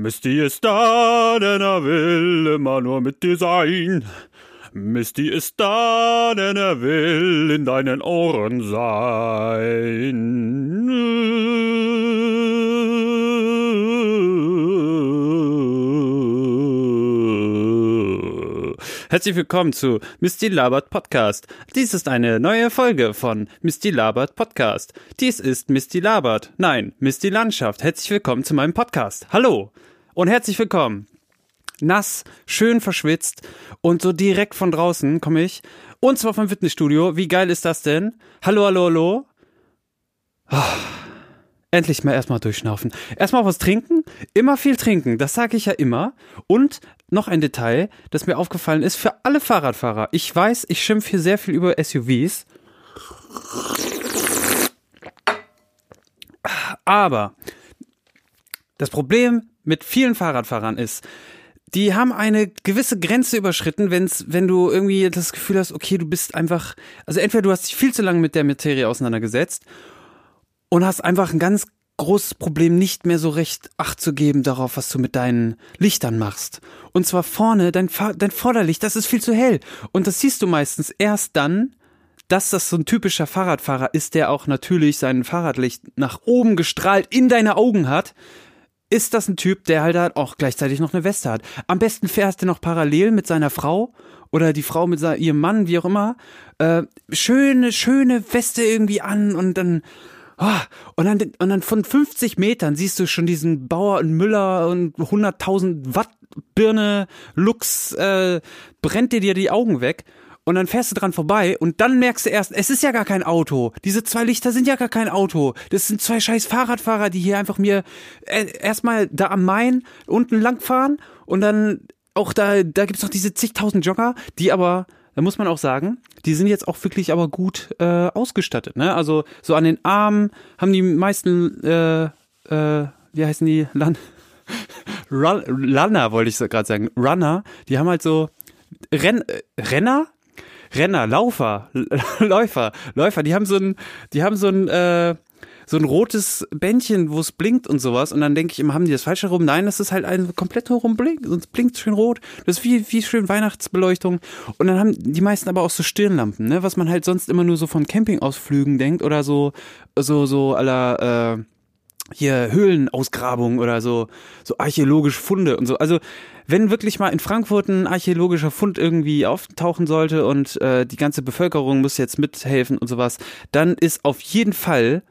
Misty ist da, denn er will immer nur mit dir sein. Misty ist da, denn er will in deinen Ohren sein. Herzlich willkommen zu Misty Labert Podcast. Dies ist eine neue Folge von Misty Labert Podcast. Dies ist Misty Labert. Nein, Misty Landschaft. Herzlich willkommen zu meinem Podcast. Hallo und herzlich willkommen. Nass, schön verschwitzt und so direkt von draußen komme ich. Und zwar vom Fitnessstudio. Wie geil ist das denn? Hallo, hallo, hallo. Ah, endlich mal erstmal durchschnaufen. Erstmal was trinken. Immer viel trinken. Das sage ich ja immer. Und noch ein Detail, das mir aufgefallen ist für alle Fahrradfahrer. Ich weiß, ich schimpfe hier sehr viel über SUVs. Aber das Problem mit vielen Fahrradfahrern ist, die haben eine gewisse Grenze überschritten, wenn's, wenn du irgendwie das Gefühl hast, okay, du bist einfach, also entweder du hast dich viel zu lange mit der Materie auseinandergesetzt und hast einfach ein ganz großes Problem, nicht mehr so recht Acht zu geben darauf, was du mit deinen Lichtern machst. Und zwar vorne, dein, dein Vorderlicht, das ist viel zu hell. Und das siehst du meistens erst dann, dass das so ein typischer Fahrradfahrer ist, der auch natürlich sein Fahrradlicht nach oben gestrahlt in deine Augen hat, ist das ein Typ, der halt, auch gleichzeitig noch eine Weste hat. Am besten fährst er noch parallel mit seiner Frau oder die Frau mit ihrem Mann, wie auch immer, äh, schöne, schöne Weste irgendwie an und dann, oh, und dann, und dann von 50 Metern siehst du schon diesen Bauer und Müller und 100.000 Watt Birne, Lux, äh, brennt dir dir die Augen weg und dann fährst du dran vorbei und dann merkst du erst, es ist ja gar kein Auto. Diese zwei Lichter sind ja gar kein Auto. Das sind zwei scheiß Fahrradfahrer, die hier einfach mir äh, erstmal da am Main unten lang fahren und dann auch da, da gibt's noch diese zigtausend Jogger, die aber, da muss man auch sagen, die sind jetzt auch wirklich aber gut äh, ausgestattet. Ne? Also so an den Armen haben die meisten, äh, äh, wie heißen die? Lan Run Runner wollte ich so gerade sagen. Runner, die haben halt so Renn Renner? Renner, Laufer, Läufer, Läufer, die haben so ein, die haben so ein, äh, so ein rotes Bändchen, wo es blinkt und sowas. Und dann denke ich immer, haben die das falsch herum? Nein, das ist halt ein komplett herum blinkt, sonst blinkt schön rot. Das ist wie, wie schön Weihnachtsbeleuchtung. Und dann haben die meisten aber auch so Stirnlampen, ne, was man halt sonst immer nur so von Campingausflügen denkt oder so, so, so aller, äh, hier Höhlenausgrabungen oder so, so archäologische Funde und so. Also wenn wirklich mal in Frankfurt ein archäologischer Fund irgendwie auftauchen sollte und äh, die ganze Bevölkerung muss jetzt mithelfen und sowas, dann ist auf jeden Fall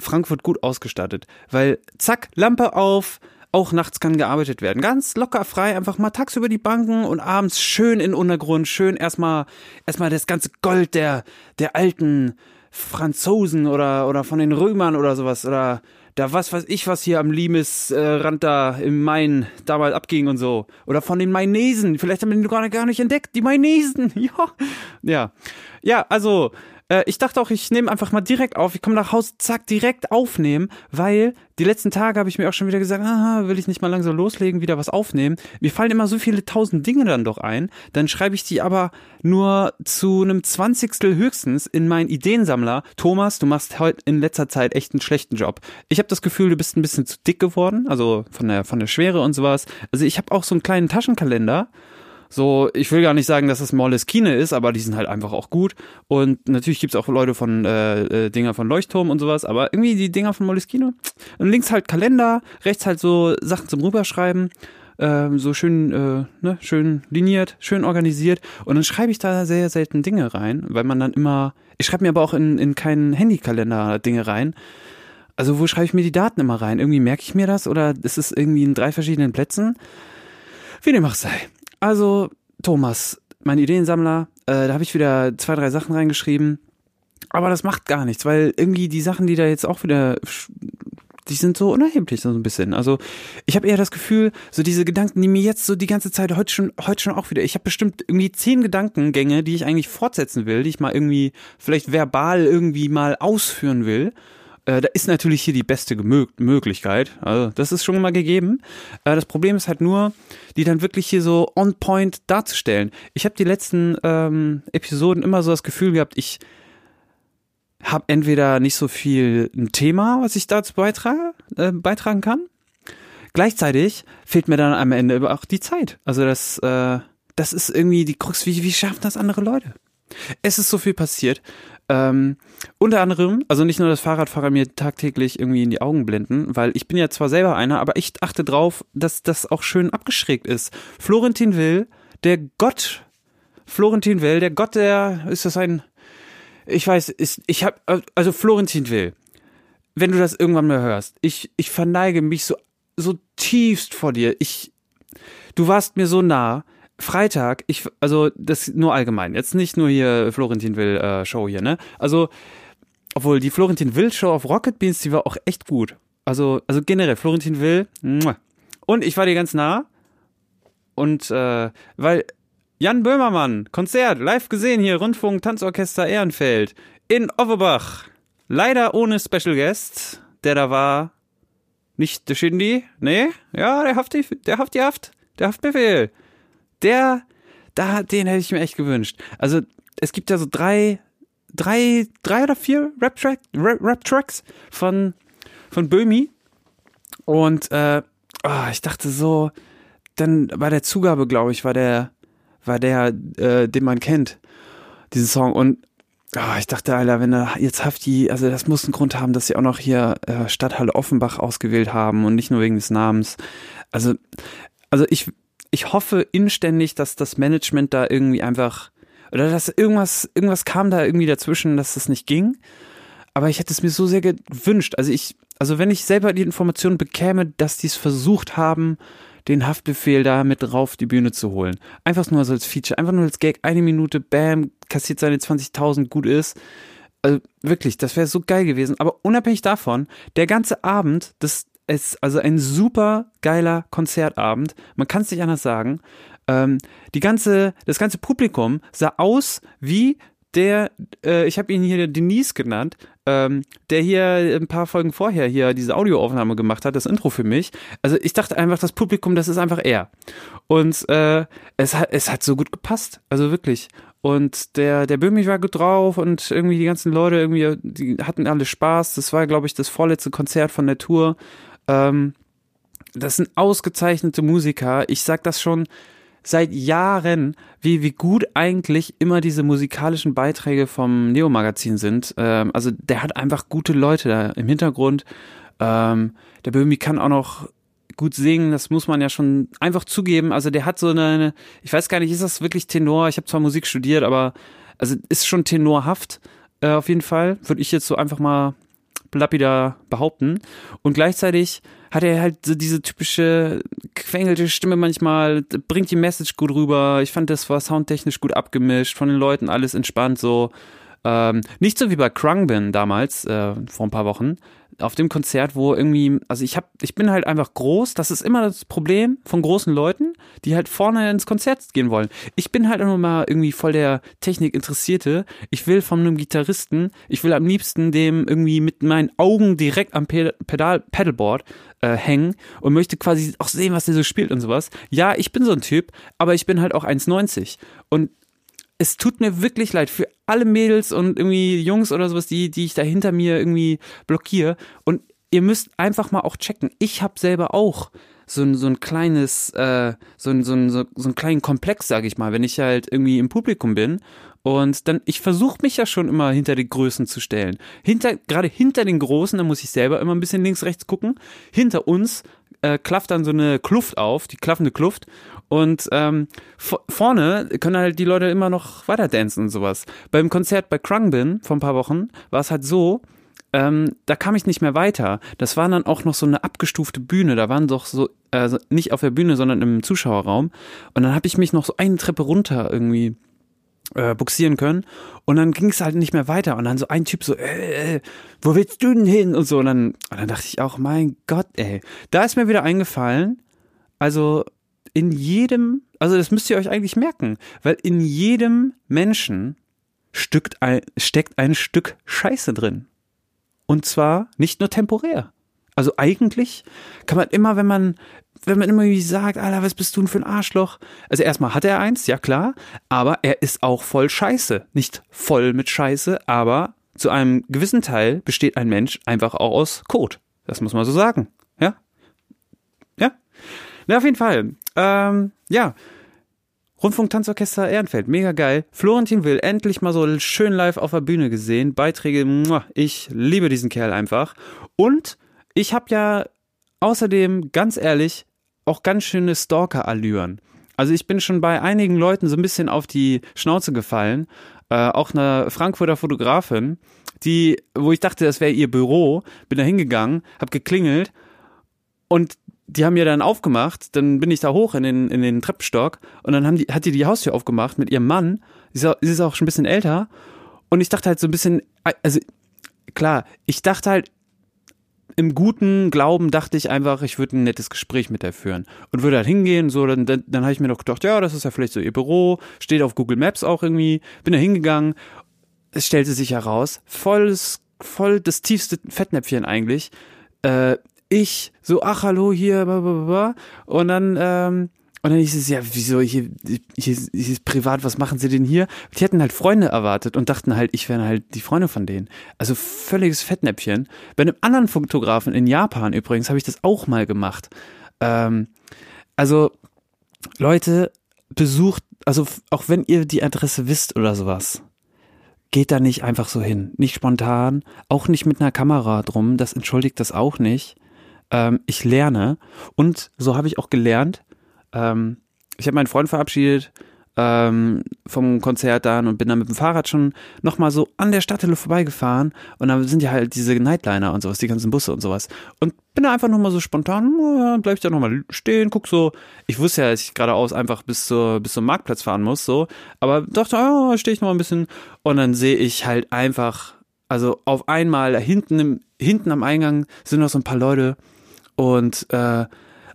Frankfurt gut ausgestattet. Weil zack, Lampe auf, auch nachts kann gearbeitet werden. Ganz locker frei, einfach mal tagsüber die Banken und abends schön in Untergrund, schön erstmal erstmal das ganze Gold der der alten Franzosen oder oder von den Römern oder sowas oder da was weiß ich, was hier am Limes-Rand äh, da im Main damals abging und so. Oder von den Mainesen. Vielleicht haben wir den gar nicht entdeckt. Die Mainesen. Ja. Ja. Ja, also äh, ich dachte auch, ich nehme einfach mal direkt auf. Ich komme nach Hause, zack, direkt aufnehmen, weil die letzten Tage habe ich mir auch schon wieder gesagt, aha, will ich nicht mal langsam loslegen, wieder was aufnehmen. Mir fallen immer so viele tausend Dinge dann doch ein. Dann schreibe ich die aber nur zu einem Zwanzigstel höchstens in meinen Ideensammler. Thomas, du machst heute in letzter Zeit echt einen schlechten Job. Ich habe das Gefühl, du bist ein bisschen zu dick geworden, also von der von der Schwere und sowas. Also ich habe auch so einen kleinen Taschenkalender so, ich will gar nicht sagen, dass es Moleskine ist, aber die sind halt einfach auch gut. Und natürlich gibt's auch Leute von äh, äh, Dinger von Leuchtturm und sowas, aber irgendwie die Dinger von Moleskine. Und links halt Kalender, rechts halt so Sachen zum Rüberschreiben. Ähm, so schön, äh, ne, schön liniert, schön organisiert. Und dann schreibe ich da sehr selten Dinge rein, weil man dann immer. Ich schreibe mir aber auch in, in keinen Handykalender Dinge rein. Also wo schreibe ich mir die Daten immer rein? Irgendwie merke ich mir das oder ist es irgendwie in drei verschiedenen Plätzen? Wie dem auch sei. Also, Thomas, mein Ideensammler, äh, da habe ich wieder zwei, drei Sachen reingeschrieben. Aber das macht gar nichts, weil irgendwie die Sachen, die da jetzt auch wieder, die sind so unerheblich so ein bisschen. Also ich habe eher das Gefühl, so diese Gedanken, die mir jetzt so die ganze Zeit heute schon, heute schon auch wieder. Ich habe bestimmt irgendwie zehn Gedankengänge, die ich eigentlich fortsetzen will, die ich mal irgendwie vielleicht verbal irgendwie mal ausführen will. Äh, da ist natürlich hier die beste Gemö Möglichkeit. Also das ist schon mal gegeben. Äh, das Problem ist halt nur, die dann wirklich hier so on point darzustellen. Ich habe die letzten ähm, Episoden immer so das Gefühl gehabt, ich habe entweder nicht so viel ein Thema, was ich dazu beitrage, äh, beitragen kann. gleichzeitig fehlt mir dann am Ende aber auch die Zeit. Also das, äh, das ist irgendwie die Krux, wie, wie schaffen das andere Leute? Es ist so viel passiert. Ähm, unter anderem, also nicht nur, dass Fahrradfahrer mir tagtäglich irgendwie in die Augen blenden, weil ich bin ja zwar selber einer, aber ich achte drauf, dass das auch schön abgeschrägt ist. Florentin Will, der Gott, Florentin Will, der Gott der, ist das ein, ich weiß, ist, ich hab, also Florentin Will, wenn du das irgendwann mal hörst, ich, ich verneige mich so, so tiefst vor dir. Ich, du warst mir so nah, Freitag, ich, also das nur allgemein, jetzt nicht nur hier Florentin Will äh, Show hier, ne? Also, obwohl die Florentin Will Show auf Rocket Beans, die war auch echt gut. Also, also generell, Florentin Will, muah. und ich war dir ganz nah. Und äh, weil Jan Böhmermann, Konzert, live gesehen hier, Rundfunk, Tanzorchester Ehrenfeld in Offenbach. Leider ohne Special Guest, der da war. Nicht der Shindy, nee, ja, der Haft, der Haft, die Haft, der Haftbefehl der, da, den hätte ich mir echt gewünscht. Also, es gibt ja so drei, drei, drei oder vier Rap-Tracks Rap, -Tracks von, von Böhmi. Und äh, oh, ich dachte so, dann bei der Zugabe, glaube ich, war der, war der, äh, den man kennt, diesen Song. Und oh, ich dachte, Alter, wenn er jetzt Hafti, also das muss einen Grund haben, dass sie auch noch hier äh, Stadthalle Offenbach ausgewählt haben und nicht nur wegen des Namens. Also, also ich, ich hoffe inständig, dass das Management da irgendwie einfach oder dass irgendwas irgendwas kam da irgendwie dazwischen, dass das nicht ging. Aber ich hätte es mir so sehr gewünscht. Also ich also wenn ich selber die Information bekäme, dass die es versucht haben, den Haftbefehl da mit drauf die Bühne zu holen. Einfach nur so als Feature, einfach nur als Gag, eine Minute, bam, kassiert seine 20.000, gut ist. Also wirklich, das wäre so geil gewesen. Aber unabhängig davon, der ganze Abend, das, es also ein super geiler Konzertabend. Man kann es nicht anders sagen. Ähm, die ganze, das ganze Publikum sah aus wie der, äh, ich habe ihn hier Denise genannt, ähm, der hier ein paar Folgen vorher hier diese Audioaufnahme gemacht hat, das Intro für mich. Also ich dachte einfach, das Publikum, das ist einfach er. Und äh, es, hat, es hat so gut gepasst, also wirklich. Und der, der Böhmi war gut drauf und irgendwie die ganzen Leute irgendwie, die hatten alle Spaß. Das war, glaube ich, das vorletzte Konzert von der Tour. Ähm, das sind ausgezeichnete Musiker. Ich sag das schon seit Jahren, wie, wie gut eigentlich immer diese musikalischen Beiträge vom Neo-Magazin sind. Ähm, also der hat einfach gute Leute da im Hintergrund. Ähm, der Böhmi kann auch noch gut singen, das muss man ja schon einfach zugeben. Also der hat so eine, ich weiß gar nicht, ist das wirklich Tenor? Ich habe zwar Musik studiert, aber also ist schon tenorhaft äh, auf jeden Fall. Würde ich jetzt so einfach mal lapidar behaupten. Und gleichzeitig hat er halt so diese typische quengelte Stimme manchmal, bringt die Message gut rüber. Ich fand, das war soundtechnisch gut abgemischt, von den Leuten alles entspannt so. Ähm, nicht so wie bei Krungbin damals, äh, vor ein paar Wochen, auf dem Konzert, wo irgendwie, also ich hab, ich bin halt einfach groß, das ist immer das Problem von großen Leuten, die halt vorne ins Konzert gehen wollen. Ich bin halt immer mal irgendwie voll der Technik interessierte. Ich will von einem Gitarristen, ich will am liebsten dem irgendwie mit meinen Augen direkt am Pedal, Pedalboard äh, hängen und möchte quasi auch sehen, was der so spielt und sowas. Ja, ich bin so ein Typ, aber ich bin halt auch 1,90 und es tut mir wirklich leid für alle Mädels und irgendwie Jungs oder sowas, die, die ich da hinter mir irgendwie blockiere. Und ihr müsst einfach mal auch checken. Ich habe selber auch so ein, so ein kleines, äh, so ein, so ein, so, so einen kleinen Komplex, sage ich mal, wenn ich halt irgendwie im Publikum bin. Und dann, ich versuche mich ja schon immer hinter die Größen zu stellen. Hinter, gerade hinter den Großen, da muss ich selber immer ein bisschen links, rechts gucken. Hinter uns äh, klafft dann so eine Kluft auf, die klaffende Kluft. Und ähm, vorne können halt die Leute immer noch weiter dancen und sowas. Beim Konzert bei Krungbin vor ein paar Wochen war es halt so, ähm, da kam ich nicht mehr weiter. Das war dann auch noch so eine abgestufte Bühne. Da waren doch so, also nicht auf der Bühne, sondern im Zuschauerraum. Und dann habe ich mich noch so eine Treppe runter irgendwie äh, buxieren können. Und dann ging es halt nicht mehr weiter. Und dann so ein Typ so, äh, äh, wo willst du denn hin? Und so. Und dann, und dann dachte ich auch, mein Gott, ey. Da ist mir wieder eingefallen, also in jedem, also das müsst ihr euch eigentlich merken, weil in jedem Menschen steckt ein, steckt ein Stück Scheiße drin. Und zwar nicht nur temporär. Also eigentlich kann man immer, wenn man, wenn man immer wie sagt, Alter, was bist du denn für ein Arschloch? Also erstmal hat er eins, ja klar, aber er ist auch voll Scheiße. Nicht voll mit Scheiße, aber zu einem gewissen Teil besteht ein Mensch einfach auch aus Kot. Das muss man so sagen. Ja? Ja? Na, auf jeden Fall. Ähm, ja. Rundfunk Tanzorchester Ehrenfeld, mega geil. Florentin Will, endlich mal so schön live auf der Bühne gesehen. Beiträge, ich liebe diesen Kerl einfach. Und ich habe ja außerdem, ganz ehrlich, auch ganz schöne Stalker-Allüren. Also ich bin schon bei einigen Leuten so ein bisschen auf die Schnauze gefallen. Äh, auch eine Frankfurter Fotografin, die, wo ich dachte, das wäre ihr Büro, bin da hingegangen, hab geklingelt und die haben mir dann aufgemacht, dann bin ich da hoch in den, in den Treppenstock und dann haben die, hat die die Haustür aufgemacht mit ihrem Mann. Sie ist auch schon ein bisschen älter und ich dachte halt so ein bisschen, also klar, ich dachte halt, im guten Glauben dachte ich einfach, ich würde ein nettes Gespräch mit der führen. Und würde halt hingehen, so, dann, dann, dann habe ich mir doch gedacht, ja, das ist ja vielleicht so ihr Büro, steht auf Google Maps auch irgendwie, bin da hingegangen, es stellte sich heraus, volles, voll das tiefste Fettnäpfchen eigentlich, äh, ich, so, ach, hallo, hier, blablabla. und dann, ähm, und dann hieß es, ja, wieso, hier, hier, hier ist privat, was machen sie denn hier? Die hätten halt Freunde erwartet und dachten halt, ich wäre halt die Freunde von denen. Also völliges Fettnäpfchen. Bei einem anderen Fotografen in Japan übrigens habe ich das auch mal gemacht. Ähm, also, Leute, besucht, also auch wenn ihr die Adresse wisst oder sowas, geht da nicht einfach so hin. Nicht spontan, auch nicht mit einer Kamera drum, das entschuldigt das auch nicht. Ähm, ich lerne und so habe ich auch gelernt, ähm, ich habe meinen Freund verabschiedet ähm, vom Konzert dann und bin dann mit dem Fahrrad schon nochmal so an der Stadthalle vorbeigefahren und dann sind ja halt diese Nightliner und sowas, die ganzen Busse und sowas. Und bin da einfach nochmal so spontan, bleib ich da nochmal stehen, guck so, ich wusste ja, dass ich geradeaus einfach bis zur, bis zum Marktplatz fahren muss, so, aber dachte, oh, stehe ich nochmal ein bisschen. Und dann sehe ich halt einfach, also auf einmal hinten, im, hinten am Eingang sind noch so ein paar Leute und äh,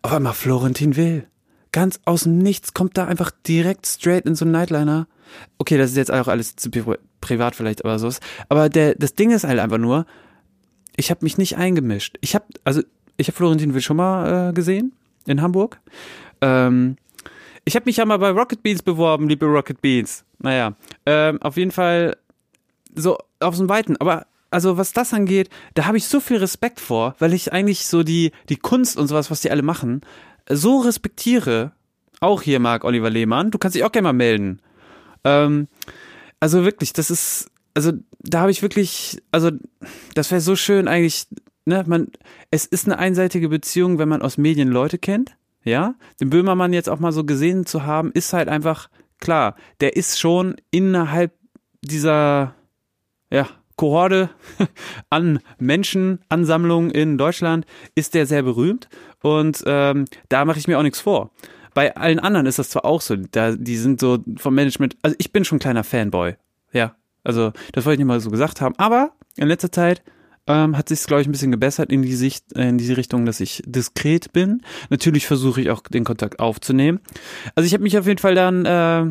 auf einmal Florentin Will ganz aus dem Nichts kommt da einfach direkt straight in so einen Nightliner. Okay, das ist jetzt auch alles zu privat vielleicht aber so. Aber der, das Ding ist halt einfach nur, ich habe mich nicht eingemischt. Ich habe, also ich habe Florentin Will schon mal äh, gesehen in Hamburg. Ähm, ich habe mich ja mal bei Rocket Beans beworben, liebe Rocket Beans. Naja, ähm, auf jeden Fall so auf so Weiten. Aber also was das angeht, da habe ich so viel Respekt vor, weil ich eigentlich so die die Kunst und sowas, was die alle machen, so respektiere, auch hier Marc Oliver Lehmann, du kannst dich auch gerne mal melden. Ähm, also wirklich, das ist, also da habe ich wirklich, also das wäre so schön eigentlich, ne, man, es ist eine einseitige Beziehung, wenn man aus Medien Leute kennt, ja. Den Böhmermann jetzt auch mal so gesehen zu haben, ist halt einfach klar, der ist schon innerhalb dieser, ja, Kohorde an Menschenansammlungen in Deutschland ist der sehr berühmt und ähm, da mache ich mir auch nichts vor. Bei allen anderen ist das zwar auch so, da die sind so vom Management, also ich bin schon ein kleiner Fanboy, ja, also das wollte ich nicht mal so gesagt haben, aber in letzter Zeit ähm, hat sich glaube ich ein bisschen gebessert in die Sicht in diese Richtung, dass ich diskret bin. Natürlich versuche ich auch den Kontakt aufzunehmen. Also ich habe mich auf jeden Fall dann äh,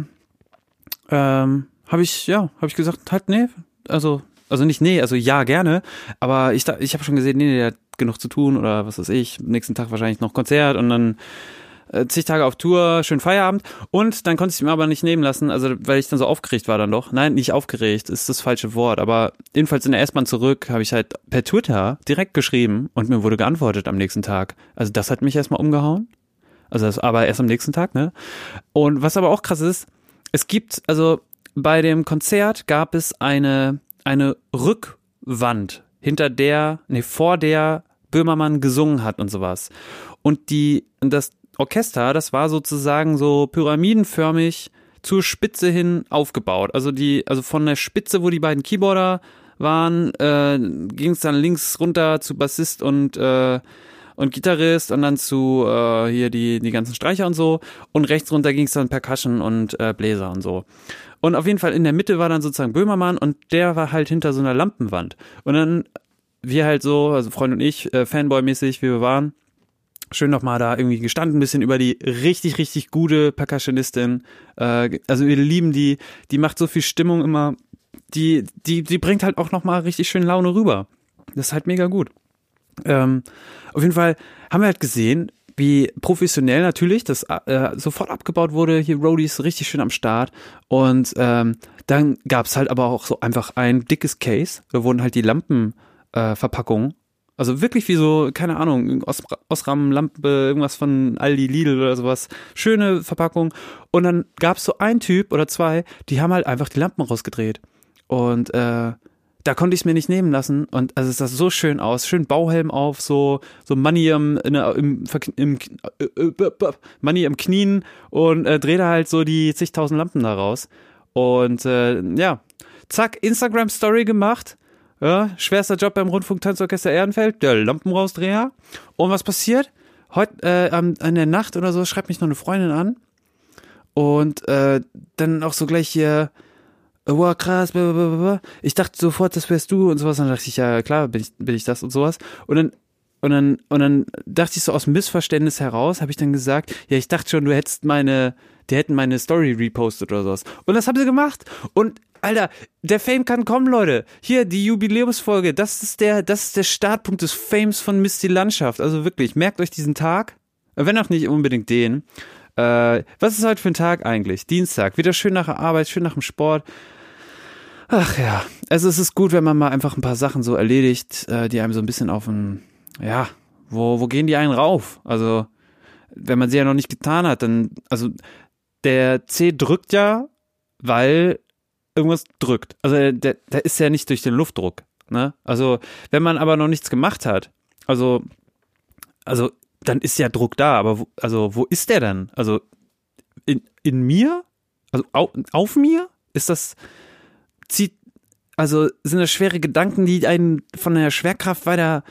ähm, habe ich ja habe ich gesagt halt nee also also nicht nee, also ja, gerne. Aber ich, ich habe schon gesehen, nee, der hat genug zu tun oder was weiß ich. Nächsten Tag wahrscheinlich noch Konzert und dann äh, zig Tage auf Tour, schön Feierabend. Und dann konnte ich mir aber nicht nehmen lassen, also weil ich dann so aufgeregt war dann doch. Nein, nicht aufgeregt, ist das falsche Wort. Aber jedenfalls in der S-Bahn zurück habe ich halt per Twitter direkt geschrieben und mir wurde geantwortet am nächsten Tag. Also das hat mich erstmal umgehauen. Also das aber erst am nächsten Tag, ne? Und was aber auch krass ist, es gibt, also bei dem Konzert gab es eine eine Rückwand, hinter der, nee, vor der Böhmermann gesungen hat und sowas. Und die, das Orchester, das war sozusagen so pyramidenförmig zur Spitze hin aufgebaut. Also die, also von der Spitze, wo die beiden Keyboarder waren, äh, ging es dann links runter zu Bassist und äh, und Gitarrist und dann zu äh, hier die die ganzen Streicher und so und rechts runter ging es dann Percussion und äh, Bläser und so. Und auf jeden Fall in der Mitte war dann sozusagen Böhmermann und der war halt hinter so einer Lampenwand. Und dann wir halt so, also Freund und ich, äh, Fanboy-mäßig, wie wir waren, schön nochmal da irgendwie gestanden, ein bisschen über die richtig, richtig gute Percussionistin. Äh, also wir lieben die, die macht so viel Stimmung immer. Die, die, die bringt halt auch nochmal richtig schön Laune rüber. Das ist halt mega gut. Ähm, auf jeden Fall haben wir halt gesehen, wie professionell natürlich das äh, sofort abgebaut wurde. Hier Roadies richtig schön am Start. Und ähm, dann gab's halt aber auch so einfach ein dickes Case. Da wurden halt die Lampenverpackungen äh, Also wirklich wie so, keine Ahnung, Os Osram-Lampe, irgendwas von Aldi, Lidl oder sowas. Schöne Verpackung. Und dann gab es so ein Typ oder zwei, die haben halt einfach die Lampen rausgedreht. Und äh, da konnte ich es mir nicht nehmen lassen. Und also es sah so schön aus. Schön Bauhelm auf, so, so Money im, in, im, im, äh, äh, Money im Knien und äh, dreht halt so die zigtausend Lampen da raus. Und äh, ja, zack, Instagram-Story gemacht. Ja, schwerster Job beim Rundfunk-Tanzorchester Ehrenfeld, der Lampenrausdreher. Und was passiert? Heute äh, an der Nacht oder so schreibt mich noch eine Freundin an. Und äh, dann auch so gleich hier, wow, krass, blablabla. ich dachte sofort, das wärst du und sowas. Dann dachte ich, ja klar, bin ich, bin ich das und sowas. Und dann und dann, und dann dachte ich so aus Missverständnis heraus, habe ich dann gesagt, ja, ich dachte schon, du hättest meine, die hätten meine Story repostet oder sowas. Und das haben sie gemacht. Und Alter, der Fame kann kommen, Leute. Hier, die Jubiläumsfolge, das ist der, das ist der Startpunkt des Fames von Misty Landschaft. Also wirklich, merkt euch diesen Tag. Wenn auch nicht unbedingt den. Äh, was ist heute für ein Tag eigentlich? Dienstag. Wieder schön nach der Arbeit, schön nach dem Sport. Ach ja, also es ist gut, wenn man mal einfach ein paar Sachen so erledigt, äh, die einem so ein bisschen auf ein, ja, wo, wo gehen die einen rauf? Also, wenn man sie ja noch nicht getan hat, dann, also der C drückt ja, weil irgendwas drückt. Also der, der ist ja nicht durch den Luftdruck. Ne? Also, wenn man aber noch nichts gemacht hat, also, also, dann ist ja Druck da, aber wo, also, wo ist der dann? Also, in, in mir? Also, auf, auf mir? Ist das, zieht, also sind das schwere Gedanken, die einen von der Schwerkraft weiter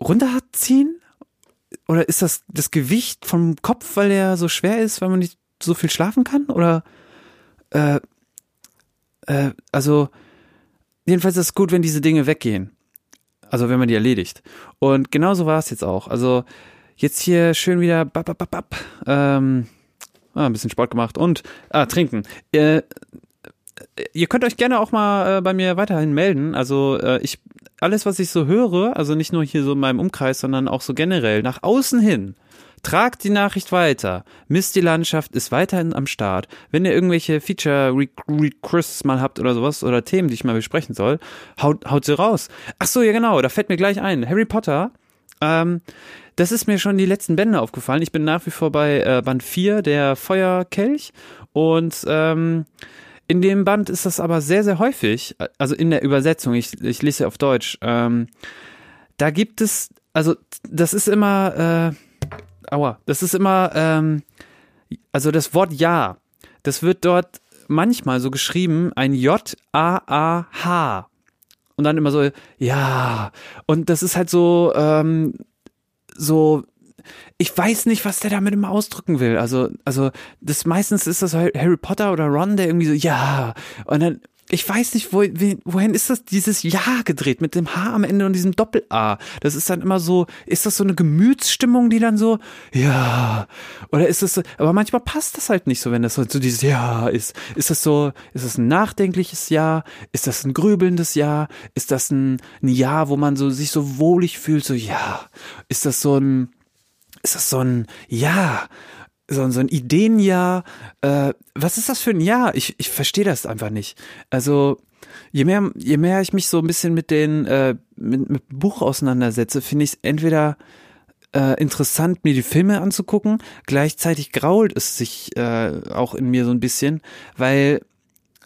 runterziehen? Oder ist das das Gewicht vom Kopf, weil der so schwer ist, weil man nicht so viel schlafen kann? Oder äh, äh, also jedenfalls ist es gut, wenn diese Dinge weggehen. Also wenn man die erledigt. Und genauso war es jetzt auch. Also jetzt hier schön wieder bap, bap, bap, ähm, ah, ein bisschen Sport gemacht und ah, trinken. Äh, ihr könnt euch gerne auch mal äh, bei mir weiterhin melden. Also äh, ich alles, was ich so höre, also nicht nur hier so in meinem Umkreis, sondern auch so generell nach außen hin. Tragt die Nachricht weiter. Misty Landschaft ist weiterhin am Start. Wenn ihr irgendwelche Feature-Requests mal habt oder sowas oder Themen, die ich mal besprechen soll, haut, haut sie raus. Ach so, ja genau, da fällt mir gleich ein. Harry Potter, ähm, das ist mir schon die letzten Bände aufgefallen. Ich bin nach wie vor bei äh, Band 4, der Feuerkelch. Und ähm, in dem Band ist das aber sehr, sehr häufig, also in der Übersetzung, ich, ich lese auf Deutsch, ähm, da gibt es, also das ist immer, äh, aua, das ist immer, ähm, also das Wort Ja, das wird dort manchmal so geschrieben, ein J-A-A-H. Und dann immer so, ja. Und das ist halt so, ähm, so ich weiß nicht, was der damit immer ausdrücken will. Also, also, das meistens ist das Harry Potter oder Ron, der irgendwie so, ja. Und dann, ich weiß nicht, wo, wohin ist das dieses Ja gedreht mit dem H am Ende und diesem Doppel-A? Das ist dann immer so, ist das so eine Gemütsstimmung, die dann so, ja, oder ist das so, aber manchmal passt das halt nicht so, wenn das so, so dieses Ja ist. Ist das so, ist das ein nachdenkliches Ja? Ist das ein grübelndes Ja? Ist das ein, ein Ja, wo man so sich so wohlig fühlt, so Ja? Ist das so ein, ist das so ein Ja, so, so ein Ideenjahr. Äh, was ist das für ein Jahr? Ich, ich verstehe das einfach nicht. Also, je mehr, je mehr ich mich so ein bisschen mit den, äh, mit, mit Buch auseinandersetze, finde ich es entweder äh, interessant, mir die Filme anzugucken, gleichzeitig grault es sich äh, auch in mir so ein bisschen, weil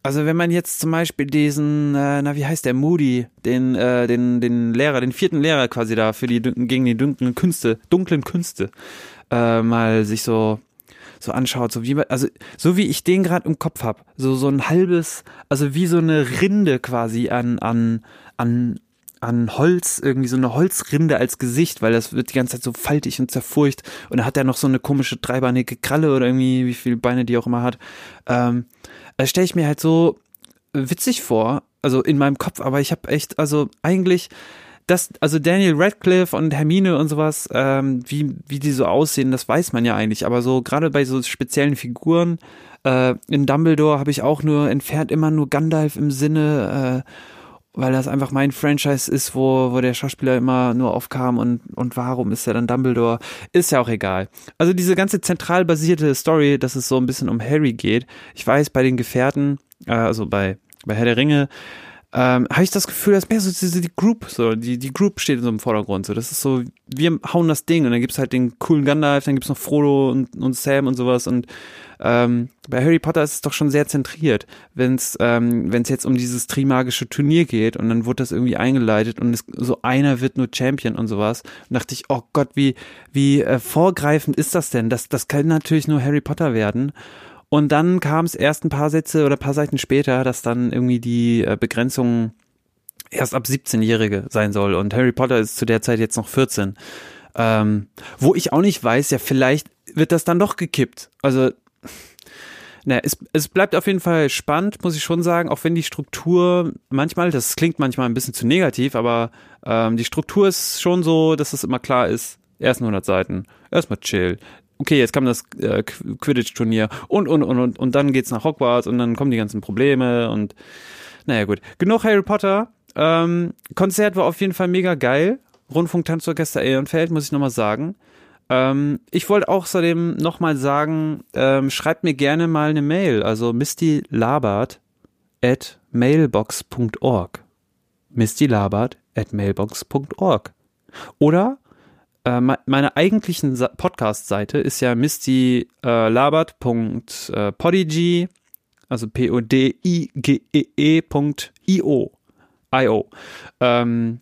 also wenn man jetzt zum Beispiel diesen, äh, na wie heißt der, Moody, den, äh, den, den Lehrer, den vierten Lehrer quasi da für die gegen die dunklen Künste, dunklen Künste, äh, mal sich so so anschaut, so wie also so wie ich den gerade im Kopf hab, so so ein halbes, also wie so eine Rinde quasi an an an an Holz, irgendwie so eine Holzrinde als Gesicht, weil das wird die ganze Zeit so faltig und zerfurcht. Und da hat er noch so eine komische dreibeinige Kralle oder irgendwie, wie viele Beine die auch immer hat. Ähm, das stelle ich mir halt so witzig vor, also in meinem Kopf, aber ich habe echt, also eigentlich, das, also Daniel Radcliffe und Hermine und sowas, ähm, wie, wie die so aussehen, das weiß man ja eigentlich, aber so gerade bei so speziellen Figuren, äh, in Dumbledore habe ich auch nur entfernt immer nur Gandalf im Sinne, äh, weil das einfach mein Franchise ist, wo, wo der Schauspieler immer nur aufkam und, und warum ist er dann Dumbledore? Ist ja auch egal. Also diese ganze zentral basierte Story, dass es so ein bisschen um Harry geht. Ich weiß, bei den Gefährten, äh, also bei, bei Herr der Ringe, ähm, habe ich das Gefühl, dass mehr so diese die Group, so die die Group steht in so im Vordergrund. So, das ist so, wir hauen das Ding und dann gibt's halt den coolen Gandalf, dann gibt's noch Frodo und, und Sam und sowas und ähm, bei Harry Potter ist es doch schon sehr zentriert, wenn es ähm, wenn's jetzt um dieses Trimagische Turnier geht und dann wurde das irgendwie eingeleitet und es, so einer wird nur Champion und sowas. Und dachte ich, oh Gott, wie wie äh, vorgreifend ist das denn? Das das kann natürlich nur Harry Potter werden. Und dann kam es erst ein paar Sätze oder paar Seiten später, dass dann irgendwie die äh, Begrenzung erst ab 17-Jährige sein soll. Und Harry Potter ist zu der Zeit jetzt noch 14. Ähm, wo ich auch nicht weiß, ja, vielleicht wird das dann doch gekippt. Also, naja, es, es bleibt auf jeden Fall spannend, muss ich schon sagen, auch wenn die Struktur manchmal, das klingt manchmal ein bisschen zu negativ, aber ähm, die Struktur ist schon so, dass es immer klar ist, ersten 100 Seiten, erstmal chill okay, jetzt kam das äh, Quidditch-Turnier und, und, und, und, und dann geht's nach Hogwarts und dann kommen die ganzen Probleme und naja, gut. Genug Harry Potter. Ähm, Konzert war auf jeden Fall mega geil. Rundfunk-Tanzorchester Ehrenfeld, muss ich nochmal sagen. Ähm, ich wollte außerdem nochmal sagen, ähm, schreibt mir gerne mal eine Mail, also mistylabert at mailbox.org. mistylabert at mailbox.org. Oder äh, meine eigentlichen Podcast-Seite ist ja mistylabert.podigy, äh, also P-O-D-I-G-E-E.io. I-O. Ähm,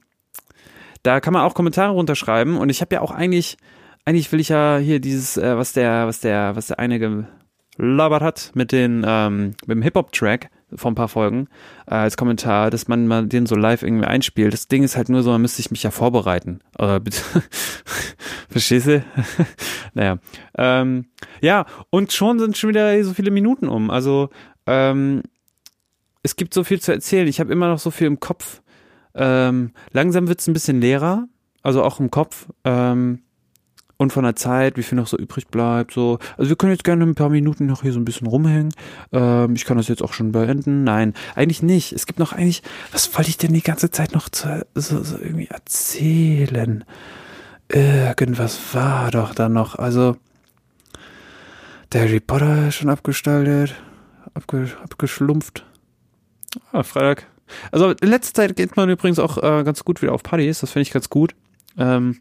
da kann man auch Kommentare runterschreiben und ich habe ja auch eigentlich, eigentlich will ich ja hier dieses, äh, was der, was der, was der eine gelabert hat mit den, ähm, mit dem Hip-Hop-Track, vor ein paar Folgen äh, als Kommentar, dass man mal den so live irgendwie einspielt. Das Ding ist halt nur so, man müsste sich mich ja vorbereiten. Verstehst du? naja. Ähm, ja, und schon sind schon wieder so viele Minuten um. Also ähm, es gibt so viel zu erzählen. Ich habe immer noch so viel im Kopf. Ähm, langsam wird es ein bisschen leerer, also auch im Kopf. Ähm, und von der Zeit, wie viel noch so übrig bleibt. So, also wir können jetzt gerne ein paar Minuten noch hier so ein bisschen rumhängen. Ähm, ich kann das jetzt auch schon beenden. Nein, eigentlich nicht. Es gibt noch eigentlich, was wollte ich denn die ganze Zeit noch zu, so, so irgendwie erzählen? Irgendwas war doch da noch. Also der Harry Potter ist schon abgestaltet, abge, abgeschlumpft. Ah, Freitag. Also in letzter Zeit geht man übrigens auch äh, ganz gut wieder auf Partys. Das finde ich ganz gut. Ähm,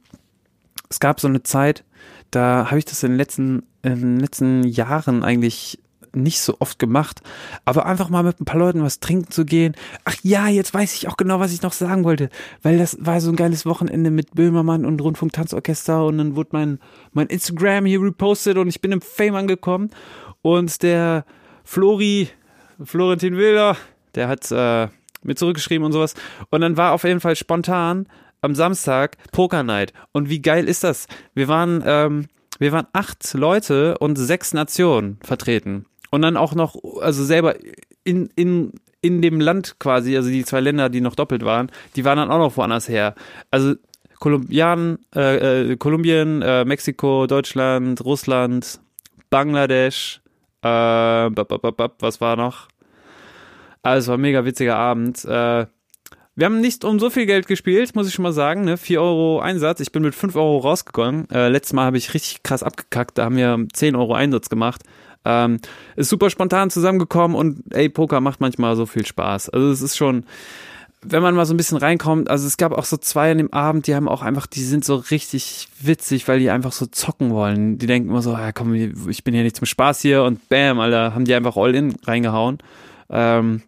es gab so eine Zeit, da habe ich das in den letzten, in den letzten Jahren eigentlich nicht so oft gemacht, aber einfach mal mit ein paar Leuten was trinken zu gehen. Ach ja, jetzt weiß ich auch genau, was ich noch sagen wollte, weil das war so ein geiles Wochenende mit Böhmermann und Rundfunk-Tanzorchester. Und dann wurde mein, mein Instagram hier repostet und ich bin im Fame angekommen. Und der Flori, Florentin Wilder, der hat äh, mir zurückgeschrieben und sowas. Und dann war auf jeden Fall spontan am Samstag Poker Night. Und wie geil ist das? Wir waren, ähm, wir waren acht Leute und sechs Nationen vertreten. Und dann auch noch, also selber in, in, in dem Land quasi, also die zwei Länder, die noch doppelt waren, die waren dann auch noch woanders her. Also Kolumbian, äh, äh, Kolumbien, äh, Mexiko, Deutschland, Russland, Bangladesch, äh, was war noch? Also es war ein mega witziger Abend. Äh, wir haben nicht um so viel Geld gespielt, muss ich schon mal sagen. Ne? 4 Euro Einsatz. Ich bin mit 5 Euro rausgegangen. Äh, letztes Mal habe ich richtig krass abgekackt. Da haben wir 10 Euro Einsatz gemacht. Ähm, ist super spontan zusammengekommen und ey, Poker macht manchmal so viel Spaß. Also es ist schon, wenn man mal so ein bisschen reinkommt, also es gab auch so zwei an dem Abend, die haben auch einfach, die sind so richtig witzig, weil die einfach so zocken wollen. Die denken immer so, ja komm, ich bin hier nicht zum Spaß hier und bam, Alter, haben die einfach all in reingehauen. Ähm,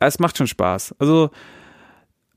es macht schon Spaß. Also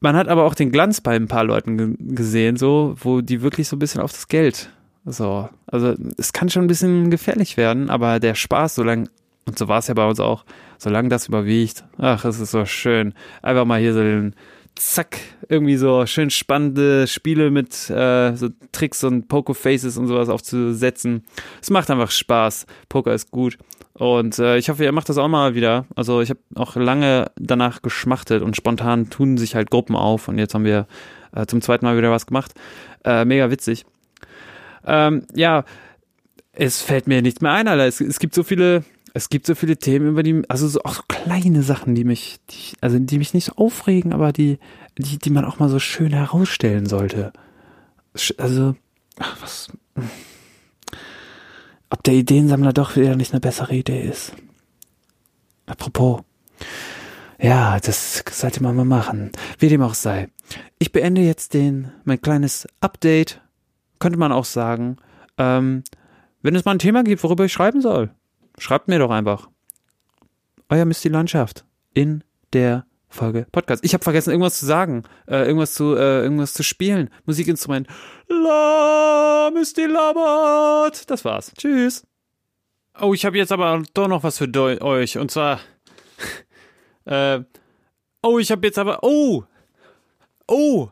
man hat aber auch den Glanz bei ein paar Leuten gesehen, so, wo die wirklich so ein bisschen auf das Geld. So, also es kann schon ein bisschen gefährlich werden, aber der Spaß, solange, und so war es ja bei uns auch, solange das überwiegt, ach, es ist so schön. Einfach mal hier so den zack, irgendwie so schön spannende Spiele mit äh, so Tricks und Pokerfaces und sowas aufzusetzen. Es macht einfach Spaß. Poker ist gut. Und äh, ich hoffe, ihr macht das auch mal wieder. Also ich habe auch lange danach geschmachtet und spontan tun sich halt Gruppen auf und jetzt haben wir äh, zum zweiten Mal wieder was gemacht. Äh, mega witzig. Ähm, ja, es fällt mir nichts mehr ein, Alter. Es, es gibt so viele, es gibt so viele Themen, über die, also so, auch so kleine Sachen, die mich, die, also die mich nicht so aufregen, aber die, die, die man auch mal so schön herausstellen sollte. Also, ach, was ob der Ideensammler doch wieder nicht eine bessere Idee ist. Apropos. Ja, das sollte man mal machen. Wie dem auch sei. Ich beende jetzt den, mein kleines Update, könnte man auch sagen. Ähm, wenn es mal ein Thema gibt, worüber ich schreiben soll, schreibt mir doch einfach. Euer Misty Landschaft in der Folge Podcast. Ich habe vergessen, irgendwas zu sagen, äh, irgendwas zu, äh, irgendwas zu spielen. Musikinstrument. La Misty Labert. Das war's. Tschüss. Oh, ich habe jetzt aber doch noch was für euch. Und zwar. äh, oh, ich habe jetzt aber. Oh! Oh!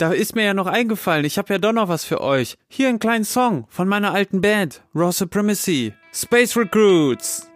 Da ist mir ja noch eingefallen, ich habe ja doch noch was für euch. Hier einen kleinen Song von meiner alten Band, Raw Supremacy. Space Recruits.